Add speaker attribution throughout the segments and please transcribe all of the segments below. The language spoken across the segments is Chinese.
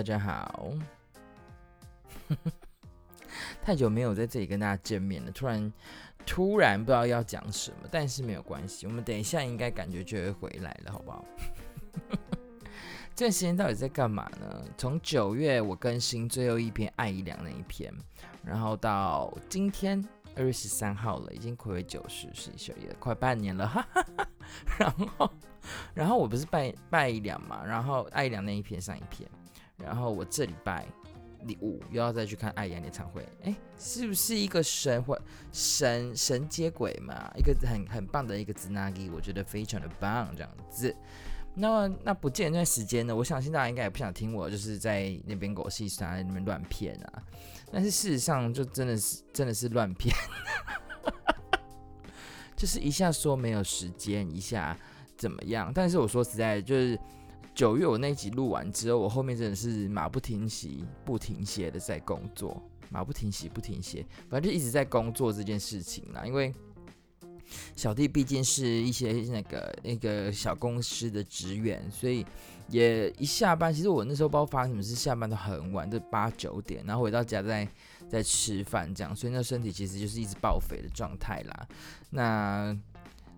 Speaker 1: 大家好，太久没有在这里跟大家见面了，突然突然不知道要讲什么，但是没有关系，我们等一下应该感觉就会回来了，好不好？这段时间到底在干嘛呢？从九月我更新最后一篇爱一良那一篇，然后到今天二月十三号了，已经睽违九十十一十二快半年了，哈哈哈。然后。然后我不是拜拜一两嘛，然后爱一良那一篇上一篇，然后我这礼拜礼物又要再去看艾怡良演唱会，哎，是不是一个神或神神接轨嘛？一个很很棒的一个つなぎ，我觉得非常的棒，这样子。那么那不见那段时间呢？我相信大家应该也不想听我就是在那边狗戏山在那边乱骗啊，但是事实上就真的是真的是乱骗，就是一下说没有时间，一下。怎么样？但是我说实在，就是 九月我那集录完之后，我后面真的是马不停蹄、不停歇的在工作，马不停蹄、不停歇，反正就一直在工作这件事情啦。因为小弟毕竟是一些那个那个小公司的职员，所以也一下班，其实我那时候不知道发生什么事，下班都很晚，就八九点，然后回到家再再吃饭这样，所以那身体其实就是一直报废的状态啦。那。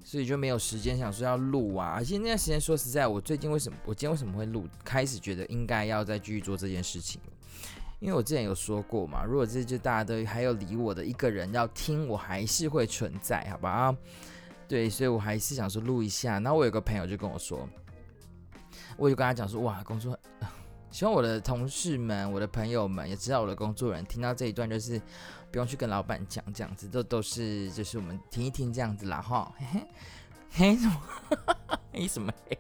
Speaker 1: 所以就没有时间想说要录啊，而且那段时间说实在，我最近为什么我今天为什么会录？开始觉得应该要再继续做这件事情，因为我之前有说过嘛，如果这就大家都还有理我的一个人要听，我还是会存在，好吧？对，所以我还是想说录一下。然后我有个朋友就跟我说，我就跟他讲说，哇，工作。希望我的同事们、我的朋友们也知道我的工作人听到这一段，就是不用去跟老板讲这样子，都都是就是我们听一听这样子啦哈。嘿 嘿，嘿什么？嘿什么嘿？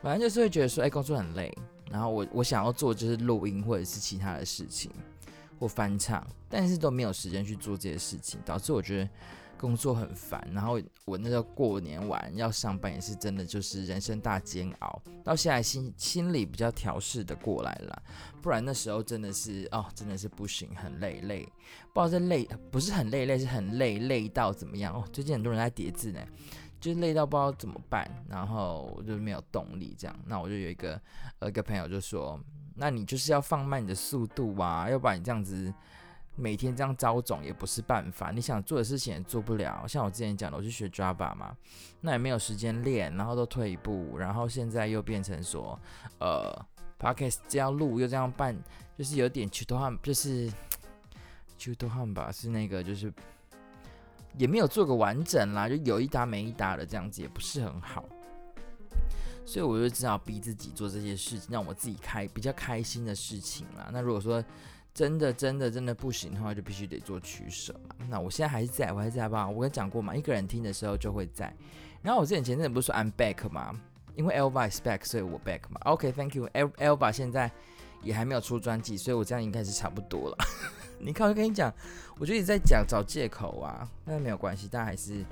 Speaker 1: 反正就是会觉得说，哎，工作很累，然后我我想要做就是录音或者是其他的事情或翻唱，但是都没有时间去做这些事情，导致我觉得。工作很烦，然后我那时候过年完要上班，也是真的就是人生大煎熬。到现在心心里比较调试的过来了，不然那时候真的是哦，真的是不行，很累累，不知道是累不是很累累，是很累累到怎么样哦。最近很多人在叠字呢，就是累到不知道怎么办，然后我就没有动力这样。那我就有一个呃一个朋友就说，那你就是要放慢你的速度啊，要不然你这样子。每天这样招总也不是办法，你想做的事情也做不了。像我之前讲的，我去学 Java 嘛，那也没有时间练，然后都退一步，然后现在又变成说，呃，Podcast 这样录又这样办，就是有点去多汗，就是去多汗吧，是那个就是也没有做个完整啦，就有一搭没一搭的这样子，也不是很好。所以我就只好逼自己做这些事情，让我自己开比较开心的事情啦。那如果说，真的真的真的不行的话，就必须得做取舍嘛。那我现在还是在，我还是在吧。我跟你讲过嘛，一个人听的时候就会在。然后我之前前阵子不是说 I'm back 嘛，因为 Elva is back，所以我 back 嘛。OK，Thank you，Elva 现在也还没有出专辑，所以我这样应该是差不多了。你看，我跟你讲，我就一直在讲找借口啊，但是没有关系，大家还是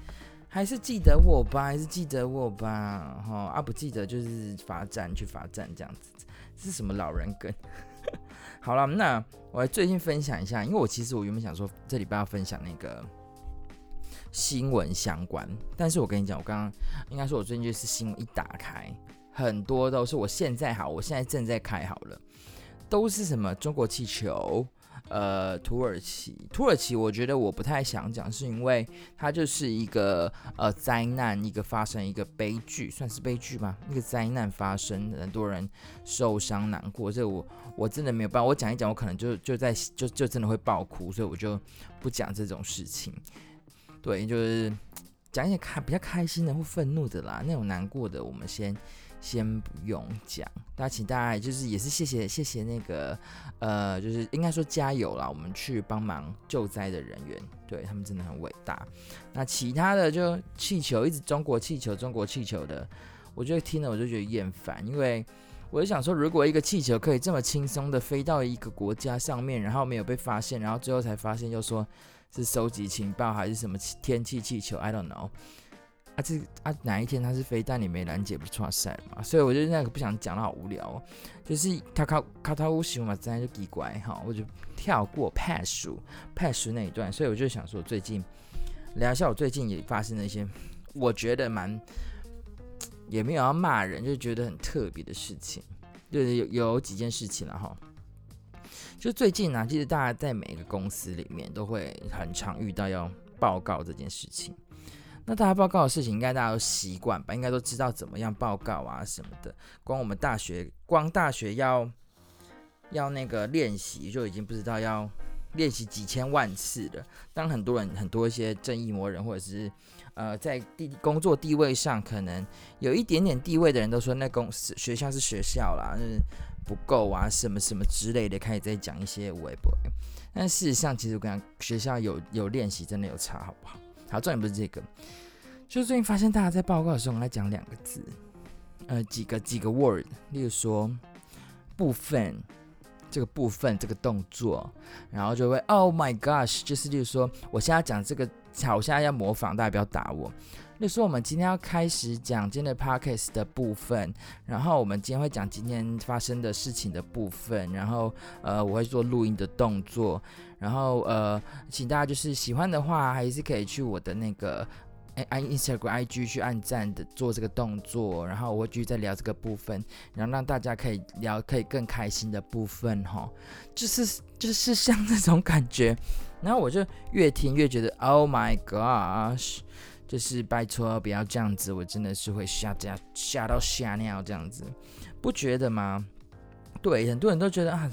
Speaker 1: 还是记得我吧，还是记得我吧。哈啊，不记得就是罚站去罚站这样子，这是什么老人梗？好了，那我来最近分享一下，因为我其实我原本想说这礼拜要分享那个新闻相关，但是我跟你讲，我刚刚应该说我最近就是新闻一打开，很多都是我现在好，我现在正在开好了，都是什么中国气球。呃，土耳其，土耳其，我觉得我不太想讲，是因为它就是一个呃灾难，一个发生一个悲剧，算是悲剧吗？一个灾难发生，很多人受伤难过，这我我真的没有办法，我讲一讲，我可能就就在就就真的会爆哭，所以我就不讲这种事情。对，就是讲一些开比较开心的或愤怒的啦，那种难过的，我们先。先不用讲，大家请大家就是也是谢谢谢谢那个呃，就是应该说加油啦，我们去帮忙救灾的人员，对他们真的很伟大。那其他的就气球一直中国气球中国气球的，我就听了我就觉得厌烦，因为我就想说，如果一个气球可以这么轻松的飞到一个国家上面，然后没有被发现，然后最后才发现又说是收集情报还是什么天气气球，I don't know。啊，这啊哪一天他是飞弹，你没拦截不是错赛嘛？所以我就那个不想讲，的好无聊哦。就是他靠靠他乌西嘛，自然就奇怪哈，我就跳过 pass pass 那一段。所以我就想说，最近聊一下我最近也发生了一些我觉得蛮也没有要骂人，就觉得很特别的事情。对，有有几件事情了哈。就最近呢、啊，其实大家在每一个公司里面都会很常遇到要报告这件事情。那大家报告的事情，应该大家都习惯吧？应该都知道怎么样报告啊什么的。光我们大学，光大学要要那个练习，就已经不知道要练习几千万次了。当很多人很多一些正义魔人，或者是呃在地工作地位上可能有一点点地位的人都说，那公司学校是学校啦。就是不够啊，什么什么之类的，开始在讲一些微博。但事实上，其实我跟你讲，学校有有练习，真的有差，好不好？好，重点不是这个，就是最近发现大家在报告的时候，我们来讲两个字，呃，几个几个 word，例如说部分，这个部分这个动作，然后就会 Oh my gosh，就是例如说，我现在讲这个，好，我现在要模仿，大家不要打我。就说我们今天要开始讲今天的 podcast 的部分，然后我们今天会讲今天发生的事情的部分，然后呃我会做录音的动作，然后呃请大家就是喜欢的话还是可以去我的那个哎 Instagram IG 去按赞的做这个动作，然后我会继续再聊这个部分，然后让大家可以聊可以更开心的部分哈，就是就是像那种感觉，然后我就越听越觉得 Oh my gosh。就是拜托不要这样子，我真的是会吓吓吓到吓尿这样子，不觉得吗？对，很多人都觉得啊，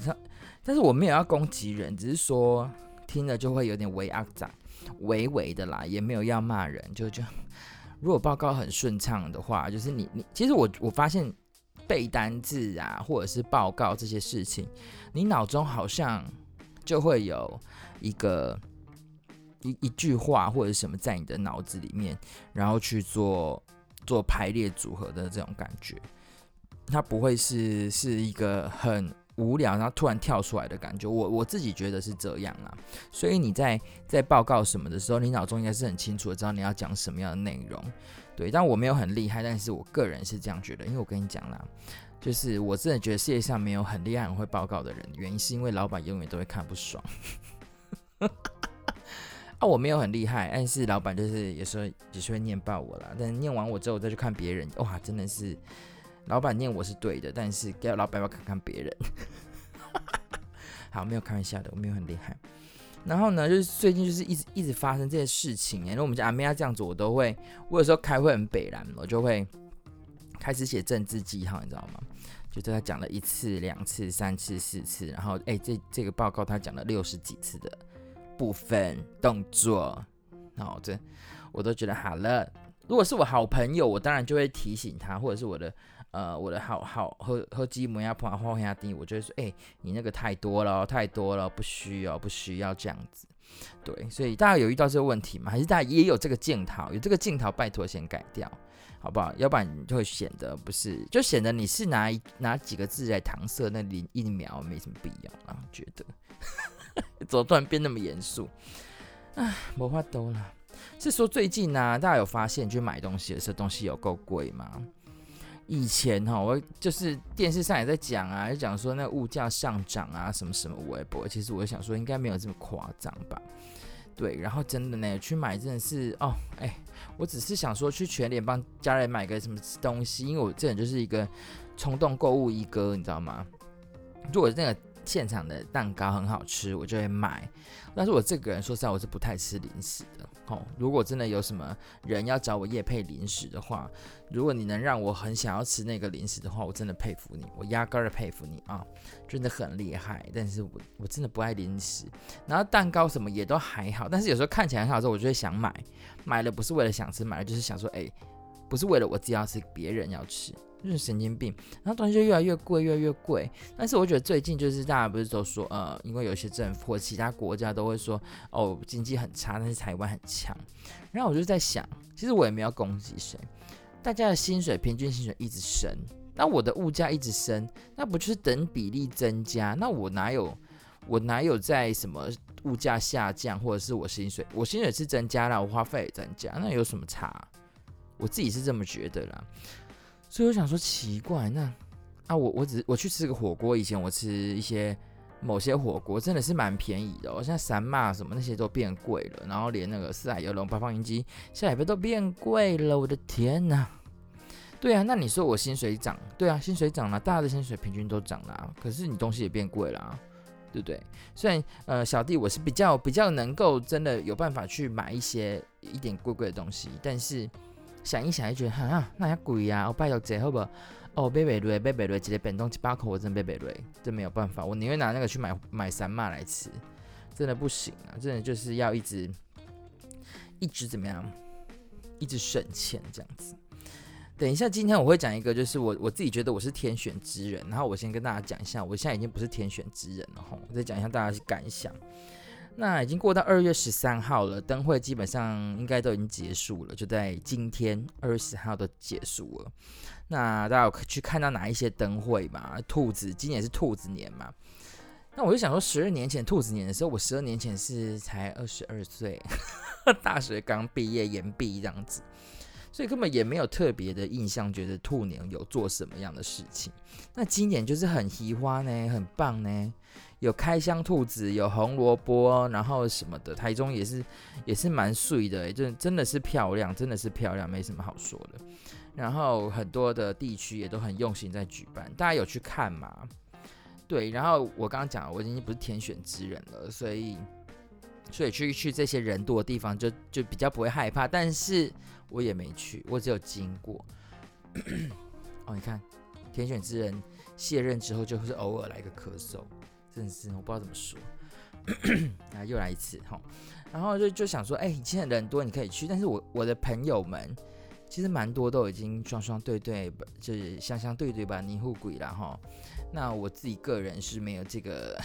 Speaker 1: 但是我没有要攻击人，只是说听了就会有点微阿杂，微微的啦，也没有要骂人，就就如果报告很顺畅的话，就是你你其实我我发现背单字啊，或者是报告这些事情，你脑中好像就会有一个。一一句话或者什么在你的脑子里面，然后去做做排列组合的这种感觉，它不会是是一个很无聊，然后突然跳出来的感觉。我我自己觉得是这样啦。所以你在在报告什么的时候，你脑中应该是很清楚的知道你要讲什么样的内容。对，但我没有很厉害，但是我个人是这样觉得，因为我跟你讲啦，就是我真的觉得世界上没有很厉害很会报告的人，原因是因为老板永远都会看不爽。啊，我没有很厉害，但是老板就是有时候也是会念爆我啦。但念完我之后再去看别人，哇，真的是老板念我是对的，但是给老板要看看别人。好，没有开玩笑的，我没有很厉害。然后呢，就是最近就是一直一直发生这些事情，然后我们家阿妹要这样子，我都会，我有时候开会很北然，我就会开始写政治记号，你知道吗？就对他讲了一次、两次、三次、四次，然后哎，这这个报告他讲了六十几次的。部分动作，好，这我都觉得好了。如果是我好朋友，我当然就会提醒他，或者是我的呃我的好好和和基摩亚朋友画下定，我就会说，哎、你那个太多了，太多了，不需要，不需要这样子。对，所以大家有遇到这个问题吗？还是大家也有这个镜头？有这个镜头，拜托先改掉，好不好？要不然你就会显得不是，就显得你是拿拿几个字来搪塞那零一秒，没什么必要啊，觉得。怎么突然变那么严肃？唉，没话多了。是说最近呢、大家有发现去买东西的时候，东西有够贵吗？以前哈，我就是电视上也在讲啊，就讲说那物价上涨啊，什么什么微博。其实我想说，应该没有这么夸张吧？对，然后真的呢，去买真的是哦，哎，我只是想说去全联帮家人买个什么东西，因为我这人就是一个冲动购物一哥，你知道吗？如果那个。现场的蛋糕很好吃，我就会买。但是我这个人说实在，我是不太吃零食。哦，如果真的有什么人要找我夜配零食的话，如果你能让我很想要吃那个零食的话，我真的佩服你，我压根儿佩服你啊，真的很厉害。但是我我真的不爱零食，然后蛋糕什么也都还好，但是有时候看起来很好吃，我就会想买。买了不是为了想吃，买了就是想说，哎，不是为了我自己要吃，别人要吃。就是神经病，然后东西就越来越贵，越来越贵。但是我觉得最近就是大家不是都说，呃，因为有些政府或其他国家都会说，哦，经济很差，但是台湾很强。然后我就在想，其实我也没有攻击谁，大家的薪水平均薪水一直升，那我的物价一直升，那不就是等比例增加？那我哪有我哪有在什么物价下降，或者是我薪水我薪水是增加了，我花费也增加，那有什么差？我自己是这么觉得啦。所以我想说奇怪，那啊我我只我去吃个火锅，以前我吃一些某些火锅真的是蛮便宜的，哦，现在三妈什么那些都变贵了，然后连那个四海游龙、八方云集、下海杯都变贵了，我的天呐！对啊，那你说我薪水涨，对啊，薪水涨了，大家的薪水平均都涨了啊，可是你东西也变贵了啊，对不对？虽然呃，小弟我是比较比较能够真的有办法去买一些一点贵贵的东西，但是想一想就觉得哈，那也贵呀，我拜托姐好不？哦，贝贝瑞，贝贝瑞，直接变东西八口，我真贝贝瑞，真没有办法，我宁愿拿那个去买买三妈来吃，真的不行啊，真的就是要一直一直怎么样，一直省钱这样子。等一下，今天我会讲一个，就是我我自己觉得我是天选之人，然后我先跟大家讲一下，我现在已经不是天选之人了哈，我再讲一下大家的感想。那已经过到二月十三号了，灯会基本上应该都已经结束了，就在今天二月十号都结束了。那大家有去看到哪一些灯会嘛？兔子今年是兔子年嘛？那我就想说，十二年前兔子年的时候，我十二年前是才二十二岁，大学刚毕业延毕这样子。所以根本也没有特别的印象，觉得兔年有做什么样的事情。那今年就是很喜欢呢，很棒呢，有开箱兔子，有红萝卜，然后什么的。台中也是也是蛮碎的，就真的是漂亮，真的是漂亮，没什么好说的。然后很多的地区也都很用心在举办，大家有去看吗？对，然后我刚刚讲了，我已经不是天选之人了，所以所以去去这些人多的地方就就比较不会害怕，但是。我也没去，我只有经过。哦，你看，天选之人卸任之后，就是偶尔来个咳嗽，真的是我不知道怎么说。啊，又来一次哈，然后就就想说，哎、欸，现在人多，你可以去。但是我我的朋友们其实蛮多都已经双双对对，就是相相对对吧，你护鬼了哈。那我自己个人是没有这个，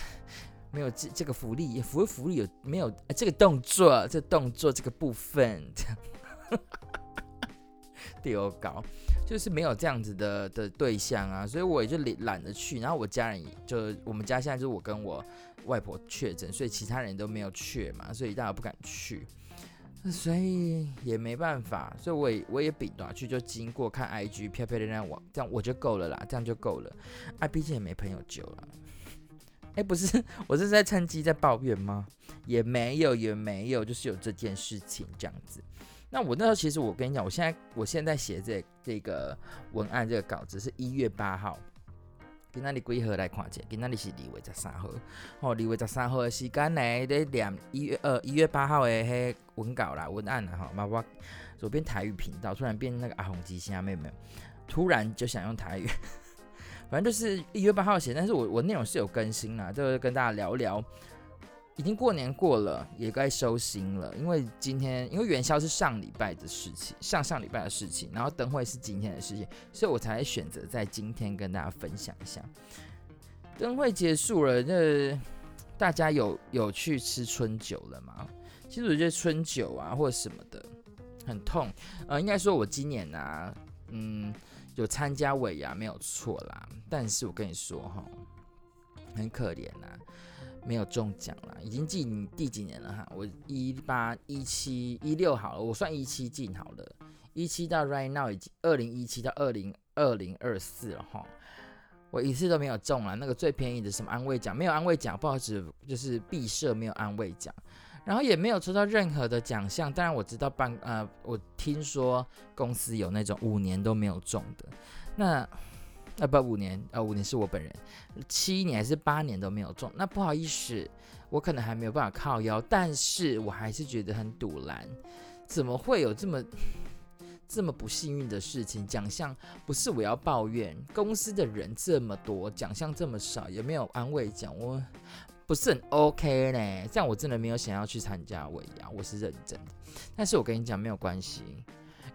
Speaker 1: 没有这这个福利，福福利有没有、这个动作？这、动作这个部分。丢高，就是没有这样子的的对象啊，所以我也就懒懒得去。然后我家人就我们家现在就是我跟我外婆确诊，所以其他人都没有确嘛，所以大家不敢去，所以也没办法。所以我也我也比短去，就经过看 IG 漂漂亮亮我，这样我就够了啦，这样就够了。啊，毕竟也没朋友救了。哎，不是，我是在趁机在抱怨吗？也没有，也没有，就是有这件事情这样子。那我那时候其实我跟你讲，我现在我现在写这这个文案这个稿子是一月八号，给那里归合来看见，给那里是二月十三号，哦，二月十三号的时间呢，在两一月呃一月八号的迄文稿啦文案啦哈，嘛我左边台语频道突然变那个阿红机下面没有，突然就想用台语，反正就是一月八号写，但是我我内容是有更新啦，就是跟大家聊聊。已经过年过了，也该收心了。因为今天，因为元宵是上礼拜的事情，上上礼拜的事情，然后灯会是今天的事情，所以我才选择在今天跟大家分享一下。灯会结束了，那大家有有去吃春酒了吗？其实我觉得春酒啊，或者什么的，很痛。呃，应该说我今年啊，嗯，有参加尾牙没有错啦，但是我跟你说哈，很可怜呐。没有中奖了，已经进第几年了哈？我一八一七一六好了，我算一七进好了，一七到 right now 已经二零一七到二零二零二四了哈。我一次都没有中了，那个最便宜的什么安慰奖没有安慰奖，不好意思，就是毕设没有安慰奖，然后也没有抽到任何的奖项。当然我知道办呃，我听说公司有那种五年都没有中的，那。啊不，五年，呃，五年是我本人，七年还是八年都没有中，那不好意思，我可能还没有办法靠腰，但是我还是觉得很堵，怎么会有这么这么不幸运的事情？奖项不是我要抱怨，公司的人这么多，奖项这么少，也没有安慰奖，我不是很 OK 呢？这样我真的没有想要去参加尾牙，我是认真的，但是我跟你讲没有关系。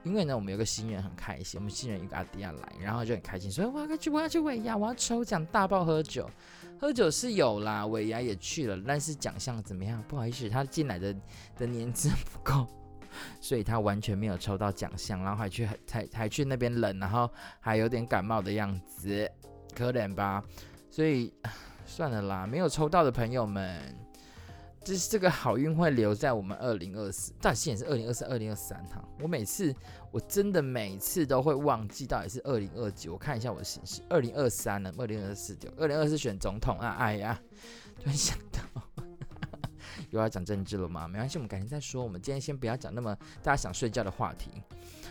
Speaker 1: 因为呢，我们有个新人很开心，我们新人一个阿迪亚来，然后就很开心，说我要去，我要去尾牙，我要抽奖，大爆喝酒，喝酒是有啦，尾牙也去了，但是奖项怎么样？不好意思，他进来的的年资不够，所以他完全没有抽到奖项，然后还去还还去那边冷，然后还有点感冒的样子，可怜吧？所以算了啦，没有抽到的朋友们。就是这个好运会留在我们二零二四，但现在是二零二四、二零二三哈。我每次我真的每次都会忘记到底是二零二几。我看一下我的形式，二零二三呢？二零二四就二零二四选总统啊！哎呀，突然想到，又要讲政治了吗？没关系，我们改天再说。我们今天先不要讲那么大家想睡觉的话题。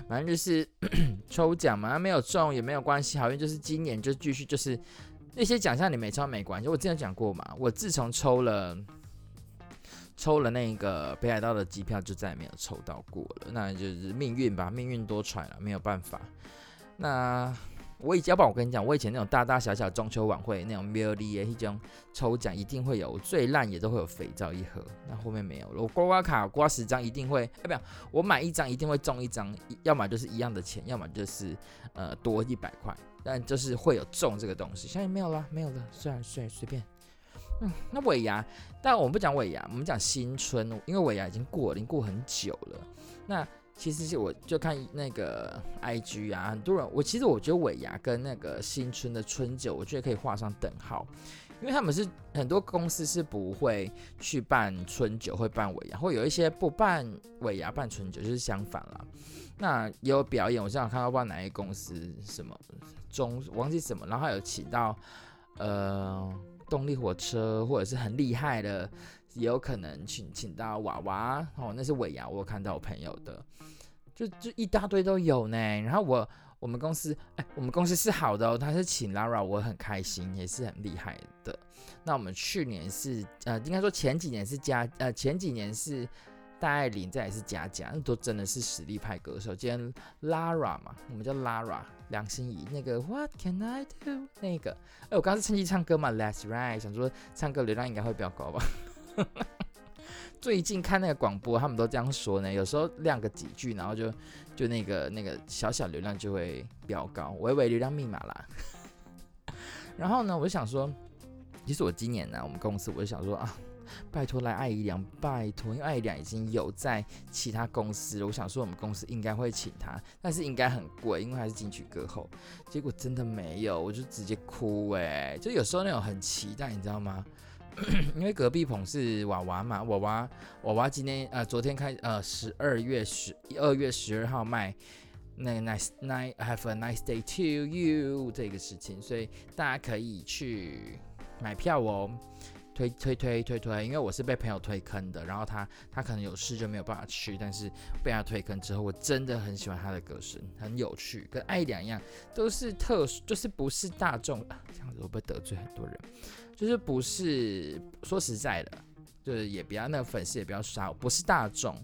Speaker 1: 反正就是 抽奖嘛，没有中也没有关系，好运就是今年就继续就是那些奖项你没抽没关系。我之前讲过嘛，我自从抽了抽了那个北海道的机票，就再也没有抽到过了。那就是命运吧，命运多舛了，没有办法。那。我以前，要不然我跟你讲，我以前那种大大小小中秋晚会那种 m i l l y 一种抽奖一定会有，最烂也都会有肥皂一盒。那后面没有了，我刮刮卡刮十张一定会，哎，不要，我买一张一定会中一张，要么就是一样的钱，要么就是呃多一百块，但就是会有中这个东西。现在没有了，没有了，算了，算了，随便。嗯，那尾牙，但我们不讲尾牙，我们讲新春，因为尾牙已经过了，已经过很久了。那其实是我就看那个 IG 啊，很多人我其实我觉得尾牙跟那个新春的春酒，我觉得可以画上等号，因为他们是很多公司是不会去办春酒，会办尾牙，或有一些不办尾牙办春酒，就是相反啦。那也有表演，我正好看到不知道哪一公司什么中忘记什么，然后还有请到呃动力火车或者是很厉害的。也有可能请请到娃娃哦，那是尾牙，我有看到我朋友的，就就一大堆都有呢。然后我我们公司哎，我们公司是好的哦，他是请 Lara，我很开心，也是很厉害的。那我们去年是呃，应该说前几年是加呃，前几年是戴爱玲，再来是佳佳，那都真的是实力派歌手。今天 Lara 嘛，我们叫 Lara 梁心颐那个 What can I do 那个，哎，我刚刚是趁机唱歌嘛，That's right，想说唱歌流量应该会比较高吧。最近看那个广播，他们都这样说呢。有时候亮个几句，然后就就那个那个小小流量就会飙高，微微流量密码啦。然后呢，我就想说，其实我今年呢，我们公司我就想说啊，拜托来爱姨良，拜托，因为爱姨良已经有在其他公司了，我想说我们公司应该会请他，但是应该很贵，因为还是金曲歌后。结果真的没有，我就直接哭哎、欸，就有时候那种很期待，你知道吗？因为隔壁棚是娃娃嘛，娃娃娃娃今天呃昨天开呃十二月十二月十二号卖那个 nice night have a nice day to you 这个事情，所以大家可以去买票哦，推推推推推，因为我是被朋友推坑的，然后他他可能有事就没有办法去，但是被他推坑之后，我真的很喜欢他的歌声，很有趣，跟艾怡良一样，都是特殊，就是不是大众，啊，这样子会不会得罪很多人？就是不是说实在的，就是也不要那个粉丝也比较少，不是大众，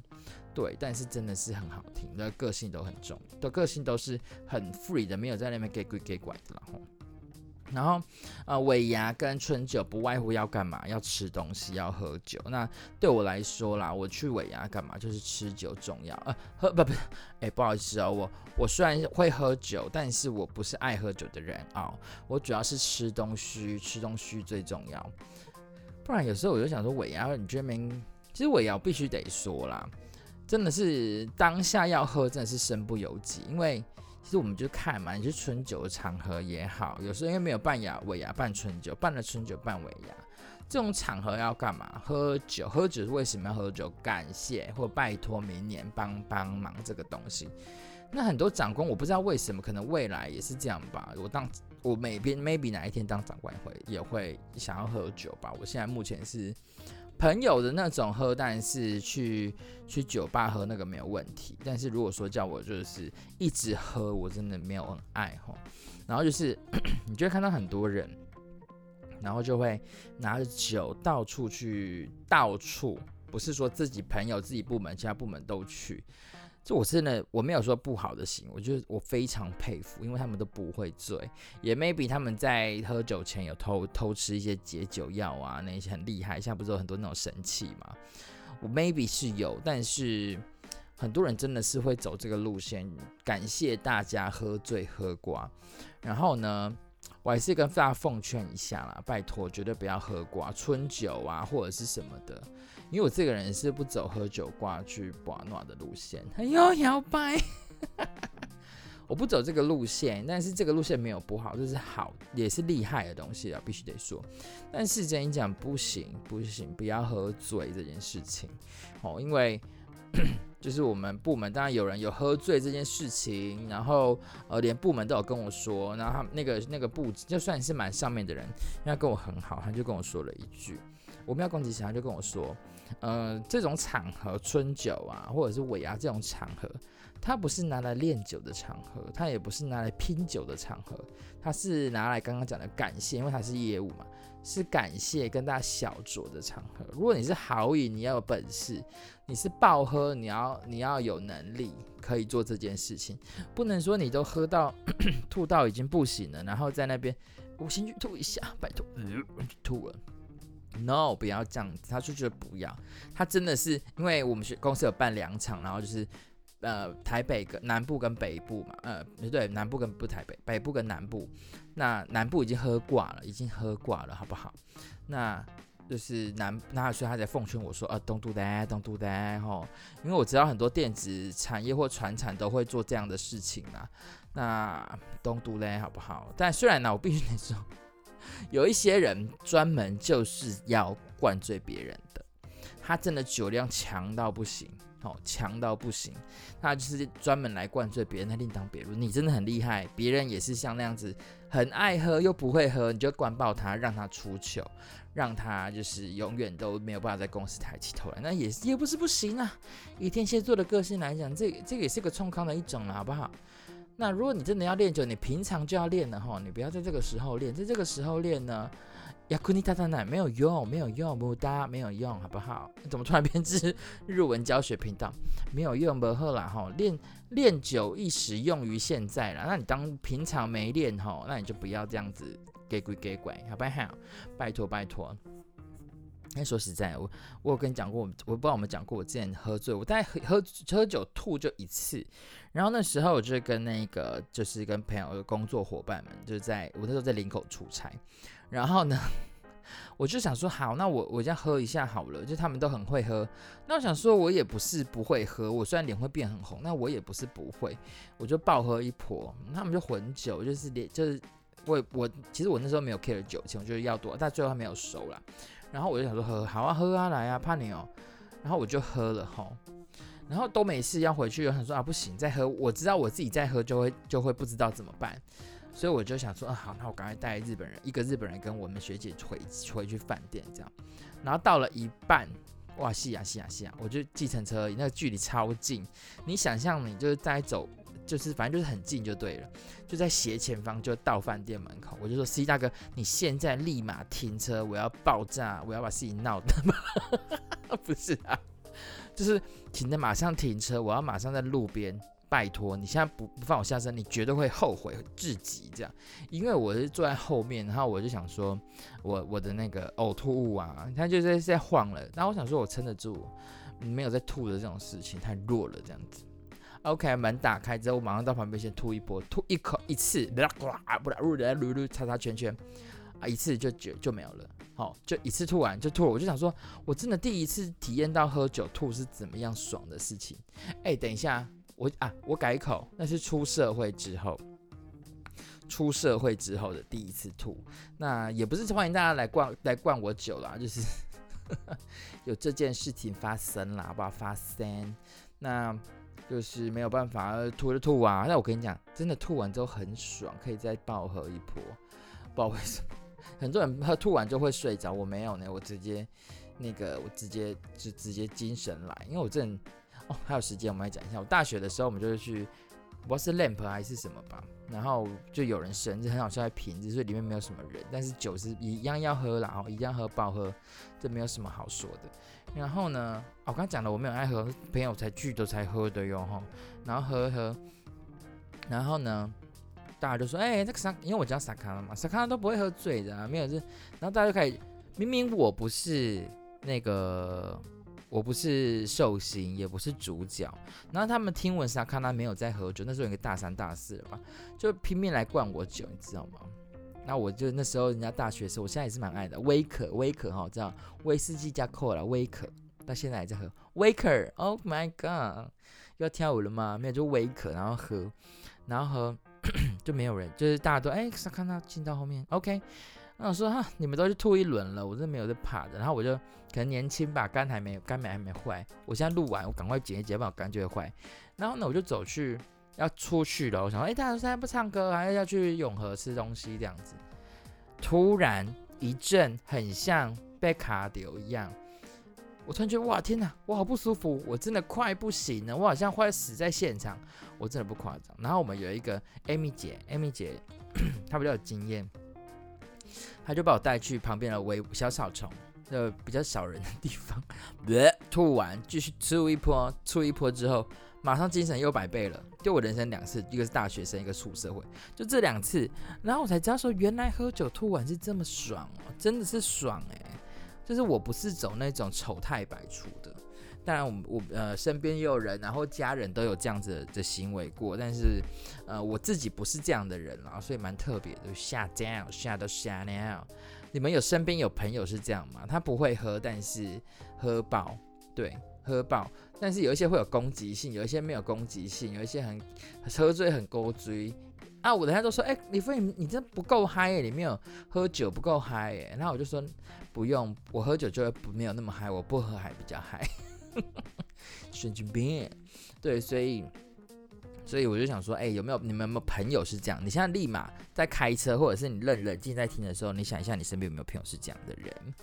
Speaker 1: 对，但是真的是很好听，的个性都很重，的个性都是很 free 的，没有在那边给鬼给拐的，然后，然后呃尾牙跟春酒不外乎要干嘛？要吃东西，要喝酒。那对我来说啦，我去尾牙干嘛？就是吃酒重要，呃，喝不不，哎，不好意思啊，我。我虽然会喝酒，但是我不是爱喝酒的人啊、我主要是吃东西，吃东西最重要。不然有时候我就想说，尾牙你觉得没？其实尾牙我必须得说啦，真的是当下要喝，真的是身不由己。因为其实我们就看嘛，你是春酒的场合也好，有时候因为没有办牙尾牙办春酒，办了春酒办尾牙，这种场合要干嘛？喝酒，喝酒是为什么要喝酒？感谢或拜托明年帮帮忙这个东西。那很多长官，我不知道为什么，可能未来也是这样吧。我当我每边 maybe 哪一天当长官会也会想要喝酒吧。我现在目前是朋友的那种喝，但是去去酒吧喝那个没有问题。但是如果说叫我就是一直喝，我真的没有很爱吼。然后就是 你就会看到很多人，然后就会拿着酒到处去，到处不是说自己朋友、自己部门、其他部门都去。这我真的我没有说不好的行为，我觉得我非常佩服，因为他们都不会醉，也 maybe 他们在喝酒前有偷偷吃一些解酒药啊，那些很厉害，现在不是有很多那种神器嘛？我 maybe 是有，但是很多人真的是会走这个路线，感谢大家喝醉喝瓜，然后呢，我还是跟大家奉劝一下啦，拜托绝对不要喝瓜春酒啊或者是什么的。因为我这个人是不走喝酒挂去把诺的路线，哎呦摇摆，我不走这个路线，但是这个路线没有不好，这是好也是厉害的东西啊，必须得说。但是真讲不行不行，不要喝醉这件事情哦，因为 就是我们部门当然有人有喝醉这件事情，然后呃连部门都有跟我说，然后他那个那个部就算是蛮上面的人，因为他跟我很好，他就跟我说了一句。我们要攻击谁，他就跟我说，呃，这种场合春酒啊，或者是尾牙这种场合，它不是拿来练酒的场合，它也不是拿来拼酒的场合，它是拿来刚刚讲的感谢，因为它是业务嘛，是感谢跟大家小酌的场合。如果你是豪饮，你要有本事；你是暴喝，你要你要有能力可以做这件事情，不能说你都喝到 吐到已经不行了，然后在那边。我先去吐一下，拜托，吐了。No，不要这样子。他就觉得不要。他真的是因为我们学公司有办两场，然后就是呃台北跟南部跟北部嘛，呃对，南部跟不台北，北部跟南部。那南部已经喝挂了，已经喝挂了，好不好？那就是南，那所以他在奉劝我说，呃，Don't do that，Don't do that，吼，因为我知道很多电子产业或传产都会做这样的事情啊。那 don't do that 好不好？但虽然呢，我必须得说，有一些人专门就是要灌醉别人的，他真的酒量强到不行，哦，强到不行，他就是专门来灌醉别人，他另当别论。你真的很厉害，别人也是像那样子，很爱喝又不会喝，你就灌爆他，让他出糗，让他就是永远都没有办法在公司抬起头来，那也也不是不行啊。以天蝎座的个性来讲，这这个也是个冲康的一种了，好不好？那如果你真的要练酒，你平常就要练了哈，你不要在这个时候练，在这个时候练呢，雅库尼塔塔奶没有用，没有用，不搭，没有用，好不好？怎么突然变成 日文教学频道？没有用，不喝啦哈，练练酒一时用于现在啦。那你当平常没练吼，那你就不要这样子给鬼给鬼，好不好？拜托拜托。哎，说实在，我我有跟你讲过，我不知道我们讲过，我之前喝醉，我大概喝喝喝酒吐就一次，然后那时候我就跟那个就是跟朋友的工作伙伴们，就是在我那时候在林口出差，然后呢，我就想说好，那我我这样喝一下好了，就他们都很会喝，那我想说我也不是不会喝，我虽然脸会变很红，那我也不是不会，我就爆喝一泼，他们就混酒，就是脸就是我我其实我那时候没有 care 酒钱，我觉得要多，但最后还没有收啦。然后我就想说喝，好啊，喝啊，来啊，怕你哦。然后我就喝了哈，然后都没事，要回去，我想说啊，不行，再喝，我知道我自己再喝就会就会不知道怎么办，所以我就想说，啊，好，那我赶快带日本人，一个日本人跟我们学姐回回去饭店这样。然后到了一半，哇，是呀是呀是呀，我就计程车，那个距离超近，你想象你就是在走。就是反正就是很近就对了，就在斜前方就到饭店门口，我就说 C 大哥，你现在立马停车，我要爆炸，我要把事情闹的，不是啊，就是停的马上停车，我要马上在路边，拜托你现在不不放我下车，你绝对会后悔至极这样，因为我是坐在后面，然后我就想说我我的那个呕吐物啊，它就在在晃了，然后我想说我撑得住，没有在吐的这种事情太弱了这样子。OK，门打开之后，我马上到旁边先吐一波，吐一口一次，啦啦不啦，噜噜噜噜，擦擦圈圈，啊，一次就就就没有了，好，就一次吐完就吐了。我就想说，我真的第一次体验到喝酒吐是怎么样爽的事情。哎，等一下，我啊，我改口，那是出社会之后，出社会之后的第一次吐。那也不是欢迎大家来灌来灌我酒啦，就是 有这件事情发生啦，好不好？发生那。就是没有办法吐就吐啊！那我跟你讲，真的吐完之后很爽，可以再爆喝一波。不知道为什么，很多人喝吐完就会睡着，我没有呢，我直接那个我直接就直接精神来，因为我真的哦还有时间，我们来讲一下。我大学的时候，我们就是去，不知道是 lamp 还是什么吧，然后就有人生日，很好笑，在瓶子，所以里面没有什么人，但是酒是一样要喝啦，然后一样喝爆喝，这没有什么好说的。然后呢，我刚刚讲了，我没有爱喝，朋友才聚的才喝的哟哈。然后喝喝，然后呢，大家就说：“哎，这个啥？因为我叫萨卡拉嘛，萨卡拉都不会喝醉的啊，没有这。”然后大家就开始，明明我不是那个，我不是寿星，也不是主角。然后他们听闻萨卡拉没有在喝酒，那时候有个大三大四了吧，就拼命来灌我酒，你知道吗？那我就那时候人家大学的时候，我现在也是蛮爱的，威可威可哈，这样威士忌加可乐，威可，到现在还在喝威可，Oh my god，要跳舞了吗？没有，就威可，然后喝，然后喝就没有人，就是大家都哎，看到进到后面，OK，那我说哈，你们都去吐一轮了，我真的没有在怕的，然后我就可能年轻吧，肝还没，肝没还没坏，我现在录完，我赶快剪一剪，不然我肝就会坏，然后呢，我就走去。要出去了，我想说，哎、大家现在不唱歌，还要去永和吃东西这样子。突然一阵很像被卡掉一样。我突然觉得哇天哪，我好不舒服，我真的快不行了，我好像快死在现场，我真的不夸张。然后我们有一个 Amy 姐，Amy 姐 她比较有经验，她就把我带去旁边的微小草丛，呃比较少人的地方，吐完继续吐一波，吐一波之后，马上精神又百倍了。就我人生两次，一个是大学生，一个出社会，就这两次，然后我才知道说，原来喝酒吐完是这么爽哦，真的是爽哎。就是我不是走那种丑态百出的，当然我我呃身边也有人，然后家人都有这样子的行为过，但是呃我自己不是这样的人啊，所以蛮特别的。吓 down 吓到吓尿，你们有身边有朋友是这样吗？他不会喝，但是喝爆，对，喝爆，但是有一些会有攻击性，有一些没有攻击性，有一些很喝醉很勾追。啊！我等下都说，哎、李飞，你你这不够嗨耶，你没有喝酒不够嗨耶。然后我就说，不用，我喝酒就会不没有那么嗨，我不喝还比较嗨。神经病，对，所以所以我就想说，哎、有没有你们有没有朋友是这样？你现在立马在开车，或者是你冷冷静在听的时候，你想一下，你身边有没有朋友是这样的人？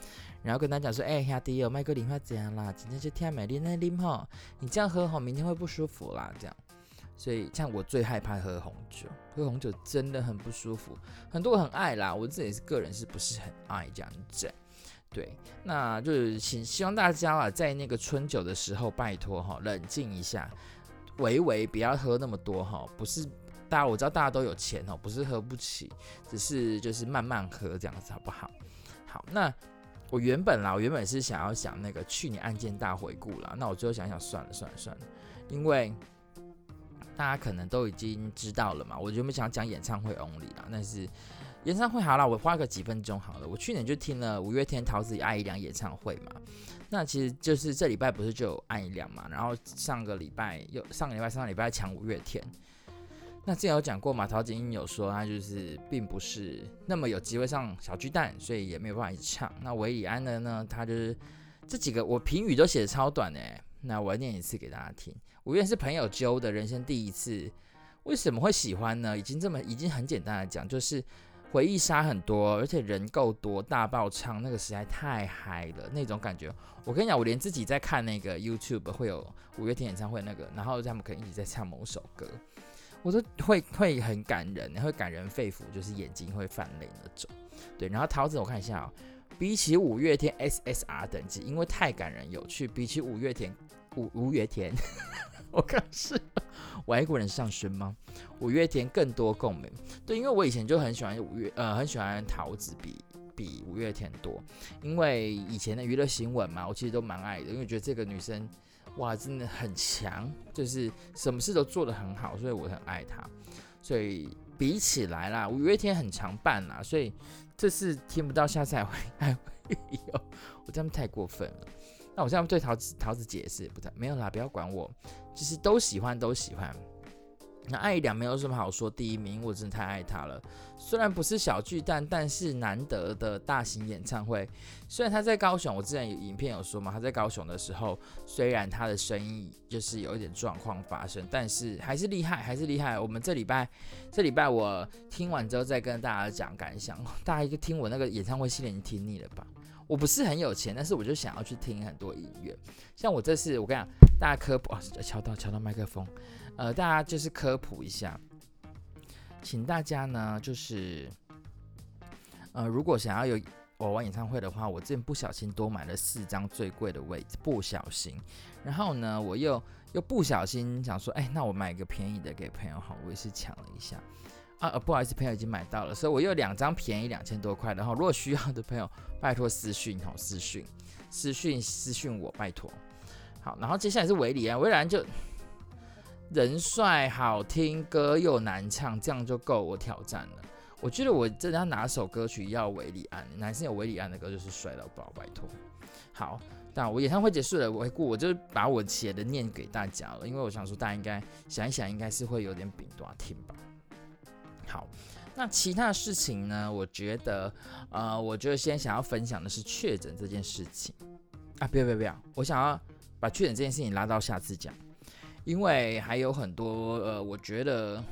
Speaker 1: 然后跟他讲说，哎、欸，兄弟哦，麦克林发这样啦，今天就天美丽那啉哈，你这样喝好，明天会不舒服啦，这样。所以，像我最害怕喝红酒，喝红酒真的很不舒服。很多人很爱啦，我自己是个人是不是很爱这样子？对，那就是请希望大家啊，在那个春酒的时候，拜托哈，冷静一下，微微不要喝那么多哈。不是大家，我知道大家都有钱哦，不是喝不起，只是就是慢慢喝这样子，好不好？好，那我原本啦，我原本是想要讲那个去年案件大回顾啦，那我最后想想算了算了算了，因为。大家可能都已经知道了嘛，我原本想讲演唱会 only 啦，但是演唱会好了，我花个几分钟好了。我去年就听了五月天、桃子、艾怡良演唱会嘛，那其实就是这礼拜不是就有按一辆嘛，然后上个礼拜又上个礼拜、上个礼拜抢五月天。那之前有讲过嘛，陶子英有说他就是并不是那么有机会上小巨蛋，所以也没有办法一起唱。那韦礼安的呢，他就是这几个我评语都写的超短哎、那我要念一次给大家听。五月是朋友揪的人生第一次，为什么会喜欢呢？已经这么已经很简单的讲，就是回忆杀很多，而且人够多，大爆唱，那个实在太嗨了，那种感觉。我跟你讲，我连自己在看那个 YouTube 会有五月天演唱会那个，然后他们可能一直在唱某首歌，我都会会很感人，会感人肺腑，就是眼睛会泛泪那种。对，然后桃子，我看一下啊、比起五月天 SSR 等级，因为太感人有趣，比起五月天五五月天。我看是外国人上身吗？五月天更多共鸣，对，因为我以前就很喜欢五月，呃，很喜欢桃子比比五月天多，因为以前的娱乐新闻嘛，我其实都蛮爱的，因为觉得这个女生哇真的很强，就是什么事都做得很好，所以我很爱她。所以比起来啦，五月天很常办啦，所以这次听不到，下次还会还会有，我这样太过分了。那我现在对桃子桃子姐是不太没有啦，不要管我，就是都喜欢都喜欢。那艾怡良没有什么好说，第一名我真的太爱他了。虽然不是小巨蛋，但是难得的大型演唱会。虽然他在高雄，我之前有影片有说嘛，他在高雄的时候，虽然他的声音就是有一点状况发生，但是还是厉害，还是厉害。我们这礼拜这礼拜我听完之后再跟大家讲感想。大家一个听我那个演唱会系列，你听腻了吧？我不是很有钱，但是我就想要去听很多音乐。像我这次，我跟你讲，大家科普啊，敲到敲到麦克风，呃，大家就是科普一下，请大家呢就是，呃，如果想要有我玩演唱会的话，我之前不小心多买了四张最贵的位置，不小心，然后呢，我又又不小心想说，哎，那我买个便宜的给朋友好，我也是抢了一下。啊，不好意思，朋友已经买到了，所以我有两张便宜两千多块，然后如果需要的朋友，拜托私讯吼，私讯，私讯私讯我，拜托。好，然后接下来是韦礼安，韦礼安就人帅好听，歌又难唱，这样就够我挑战了。我觉得我真的要拿首歌曲要韦礼安，男生有韦礼安的歌就是帅到爆，拜托。好，那我演唱会结束了，我回顾我就把我写的念给大家了，因为我想说大家应该想一想，应该是会有点饼多听吧。好，那其他的事情呢？我觉得，呃，我觉得先想要分享的是确诊这件事情啊！不要不要不要，我想要把确诊这件事情拉到下次讲，因为还有很多呃，我觉得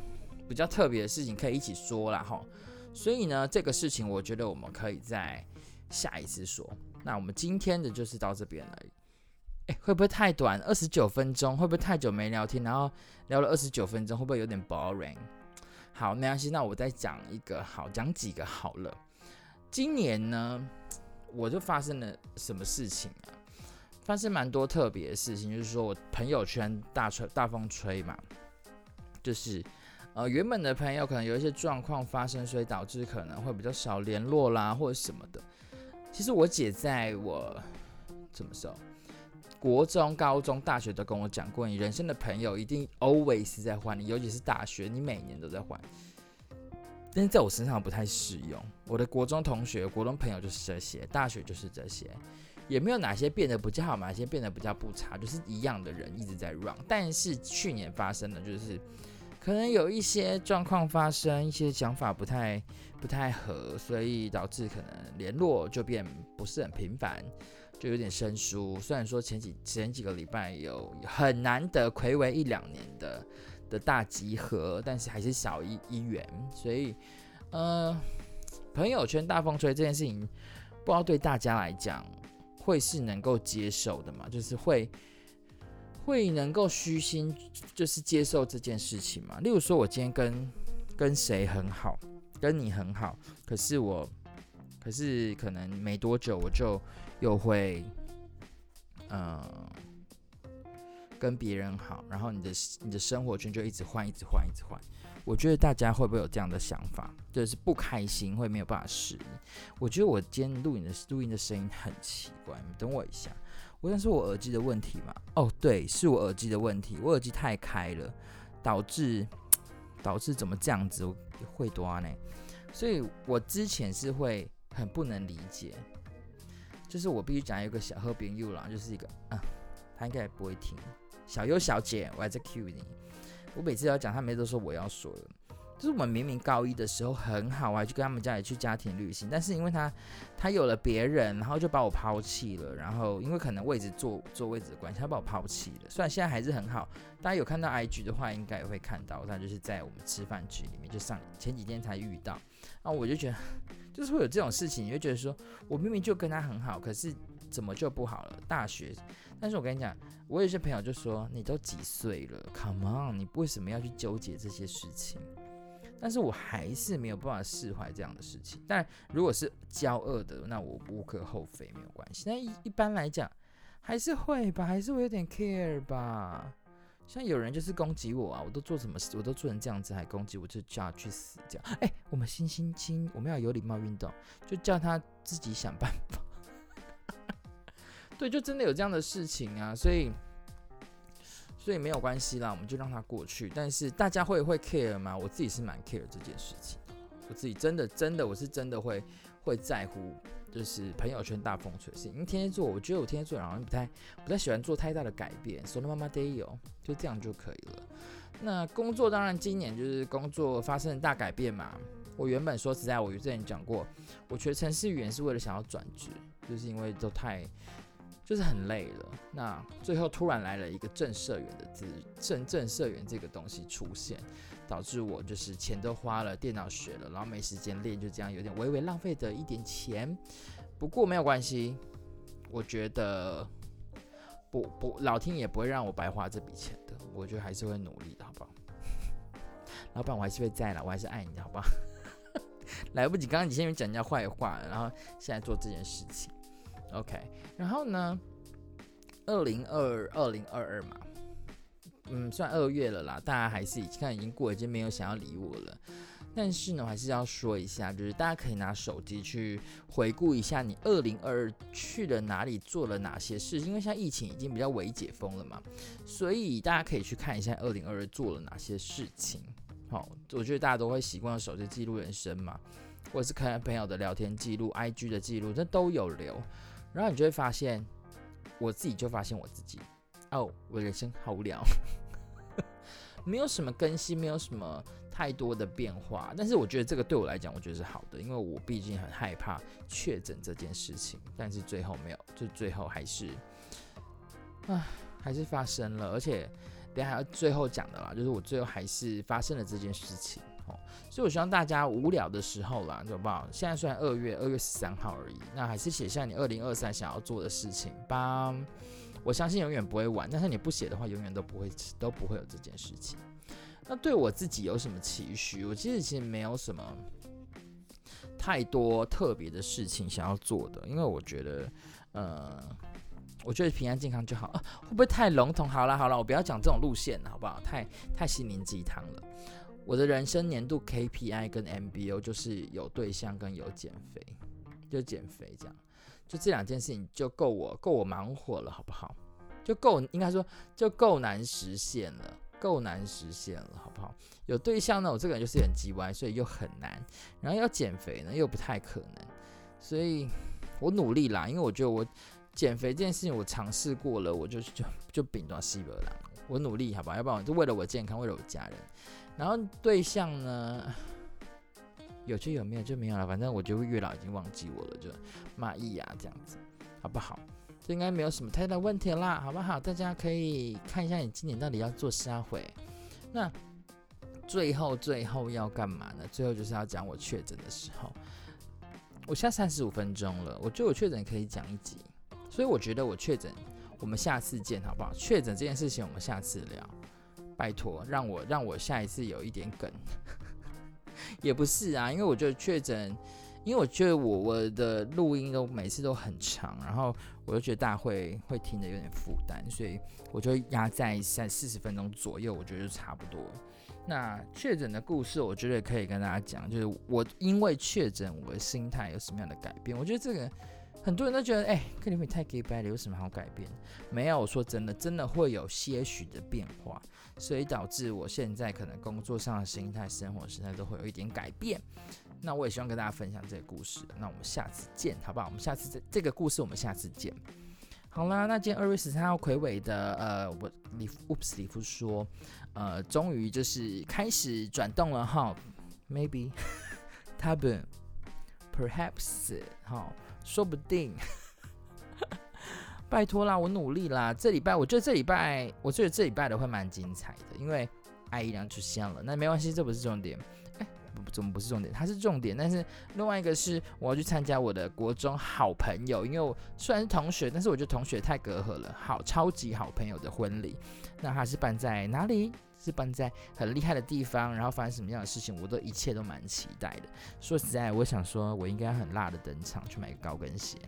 Speaker 1: 比较特别的事情可以一起说啦。哈。所以呢，这个事情我觉得我们可以在下一次说。那我们今天的就是到这边了。诶，会不会太短？二十九分钟会不会太久没聊天？然后聊了二十九分钟，会不会有点 boring？好，没关系，那我再讲一个，好，讲几个好了。今年呢，我就发生了什么事情啊？发生蛮多特别的事情，就是说我朋友圈大吹大风吹嘛，就是呃原本的朋友可能有一些状况发生，所以导致可能会比较少联络啦，或者什么的。其实我姐在我怎么说，国中、高中、大学都跟我讲过，你人生的朋友一定 always 在换你，尤其是大学，你每年都在换。但是在我身上不太适用。我的国中同学、国中朋友就是这些，大学就是这些。也没有哪些变得比较好，哪些变得比较不差，就是一样的人一直在 run。但是去年发生的，就是可能有一些状况发生，一些想法不太不太合，所以导致可能联络就变不是很频繁，就有点生疏。虽然说前几前几个礼拜有很难得睽违一两年的的大集合，但是还是少一一员。所以，呃，朋友圈大风吹这件事情，不知道对大家来讲。会是能够接受的吗？就是会会能够虚心，就是接受这件事情嘛？例如说，我今天跟跟谁很好，跟你很好，可是我，可是可能没多久我就又会，嗯、跟别人好，然后你的你的生活圈就一直换，一直换，一直换。我觉得大家会不会有这样的想法，就是不开心，会没有办法适应？我觉得我今天录影的录音的声音很奇怪，你等我一下，我想是我耳机的问题嘛？哦，对，是我耳机的问题，我耳机太开了，导致导致怎么这样子会多呢？所以我之前是会很不能理解，就是我必须讲一个小喝饼 U 啦，就是一个啊，他应该也不会听，小优小姐，我还在 cue 你。我每次要讲，他们都说我要说了。就是我们明明高一的时候很好啊，就跟他们家里去家庭旅行，但是因为他他有了别人，然后就把我抛弃了。然后因为可能位置坐坐位置的关系，他把我抛弃了。虽然现在还是很好，大家有看到 IG 的话，应该也会看到他就是在我们吃饭局里面，就上前几天才遇到。然后我就觉得，就是会有这种事情，你会觉得说我明明就跟他很好，可是怎么就不好了？大学。但是我跟你讲，我有些朋友就说：“你都几岁了？Come on，你为什么要去纠结这些事情？”但是我还是没有办法释怀这样的事情。但如果是交恶的，那我无可厚非，没有关系。那一一般来讲，还是会吧，还是会有点 care 吧。像有人就是攻击我啊，我都做什么事，我都做成这样子还攻击我，就叫他去死这样。哎、我们新星星，我们要有礼貌运动，就叫他自己想办法。对，就真的有这样的事情啊，所以，所以没有关系啦，我们就让它过去。但是大家会会 care 吗？我自己是蛮 care 这件事情，我自己真的真的我是真的会会在乎，就是朋友圈大风吹的事。因为天蝎座，我觉得我天蝎座好像不太不太喜欢做太大的改变，所以妈妈得有，就这样就可以了。那工作当然今年就是工作发生了大改变嘛。我原本说实在，我之前讲过，我觉得程式语言是为了想要转职，就是因为都太。就是很累了，那最后突然来了一个正社员的字，正正社员这个东西出现，导致我就是钱都花了，电脑学了，然后没时间练，就这样有点微微浪费的一点钱。不过没有关系，我觉得不不，老天也不会让我白花这笔钱的，我觉得还是会努力的，好不好？老板，我还是会在了，我还是爱你的，好不好？来不及，刚刚你先讲人家坏话，然后现在做这件事情。OK，然后呢，二零二二零二二嘛，嗯，算二月了啦，大家还是已经看已经过，已经没有想要理我了。但是呢，我还是要说一下，就是大家可以拿手机去回顾一下你二零二二去了哪里，做了哪些事。因为现在疫情已经比较微解封了嘛，所以大家可以去看一下二零二二做了哪些事情。好，我觉得大家都会习惯用手机记录人生嘛，或者是看朋友的聊天记录、IG 的记录，这都有留。然后你就会发现，我自己就发现我自己，哦，我人生好无聊，没有什么更新，没有什么太多的变化。但是我觉得这个对我来讲，我觉得是好的，因为我毕竟很害怕确诊这件事情。但是最后没有，就最后还是，啊，还是发生了。而且等下还要最后讲的啦，就是我最后还是发生了这件事情。所以我希望大家无聊的时候啦，好不好？现在虽然二月二月十三号而已，那还是写下你二零二三想要做的事情吧。我相信永远不会晚，但是你不写的话，永远都不会都不会有这件事情。那对我自己有什么期许？我其实其实没有什么太多特别的事情想要做的，因为我觉得，呃，我觉得平安健康就好。啊，会不会太笼统？好了好了，我不要讲这种路线了，好不好？太太心灵鸡汤了。我的人生年度 KPI 跟 MBO 就是有对象跟有减肥，就减肥这样，就这两件事情就够我够我忙活了，好不好？就够应该说就够难实现了。够难实现了，好不好？有对象呢，我这个人就是很机歪，所以又很难。然后要减肥呢，又不太可能。所以我努力啦，因为我觉得我减肥这件事情我尝试过了，我就就就饼断西伯了。我努力，好不好？要不然就为了我健康，为了我家人。然后对象呢，有就有，没有就没有了。反正我就月老已经忘记我了，就蚂蚁啊这样子，好不好？这应该没有什么太大问题啦，好不好？大家可以看一下你今年到底要做啥会。那最后最后要干嘛呢？最后就是要讲我确诊的时候。我现在三十五分钟了，我觉得我确诊可以讲一集，所以我觉得我确诊，我们下次见好不好？确诊这件事情我们下次聊，拜托让我让我下一次有一点梗。也不是啊，因为我觉得确诊。因为我觉得我我的录音都每次都很长，然后我就觉得大家会会听的有点负担，所以我就压在在四十分钟左右，我觉得就差不多。那确诊的故事，我觉得可以跟大家讲，就是我因为确诊，我的心态有什么样的改变？我觉得这个很多人都觉得，哎、欸，克林会太 gay 白了，有什么好改变？没有，我说真的，真的会有些许的变化，所以导致我现在可能工作上的心态、生活心态都会有一点改变。那我也希望跟大家分享这个故事。那我们下次见，好不好？我们下次这这个故事，我们下次见。好啦，那今天二月十三号，魁伟的呃，我里，Oops，里夫说，呃，终于就是开始转动了哈。Maybe，他本，Perhaps，哈，说不定。拜托啦，我努力啦。这礼拜，我觉得这礼拜，我觉得这礼拜的会蛮精彩的，因为艾怡良出现了。那没关系，这不是重点。哎怎么不是重点？它是重点，但是另外一个是我要去参加我的国中好朋友，因为我虽然是同学，但是我觉得同学太隔阂了。好，超级好朋友的婚礼，那它是办在哪里？是办在很厉害的地方，然后发生什么样的事情，我都一切都蛮期待的。说实在，我想说，我应该很辣的登场去买个高跟鞋。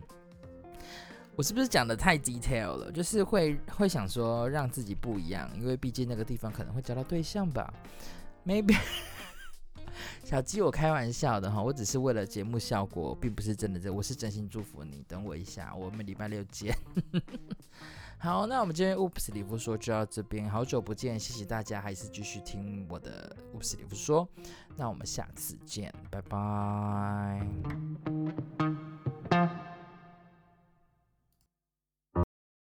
Speaker 1: 我是不是讲得太 detail 了？就是会会想说让自己不一样，因为毕竟那个地方可能会交到对象吧？Maybe。小鸡，我开玩笑的哈，我只是为了节目效果，并不是真的这，我是真心祝福你。等我一下，我们礼拜六见。好，那我们今天 Oops 里夫说就到这边，好久不见，谢谢大家，还是继续听我的 Oops 里夫说，那我们下次见，拜拜。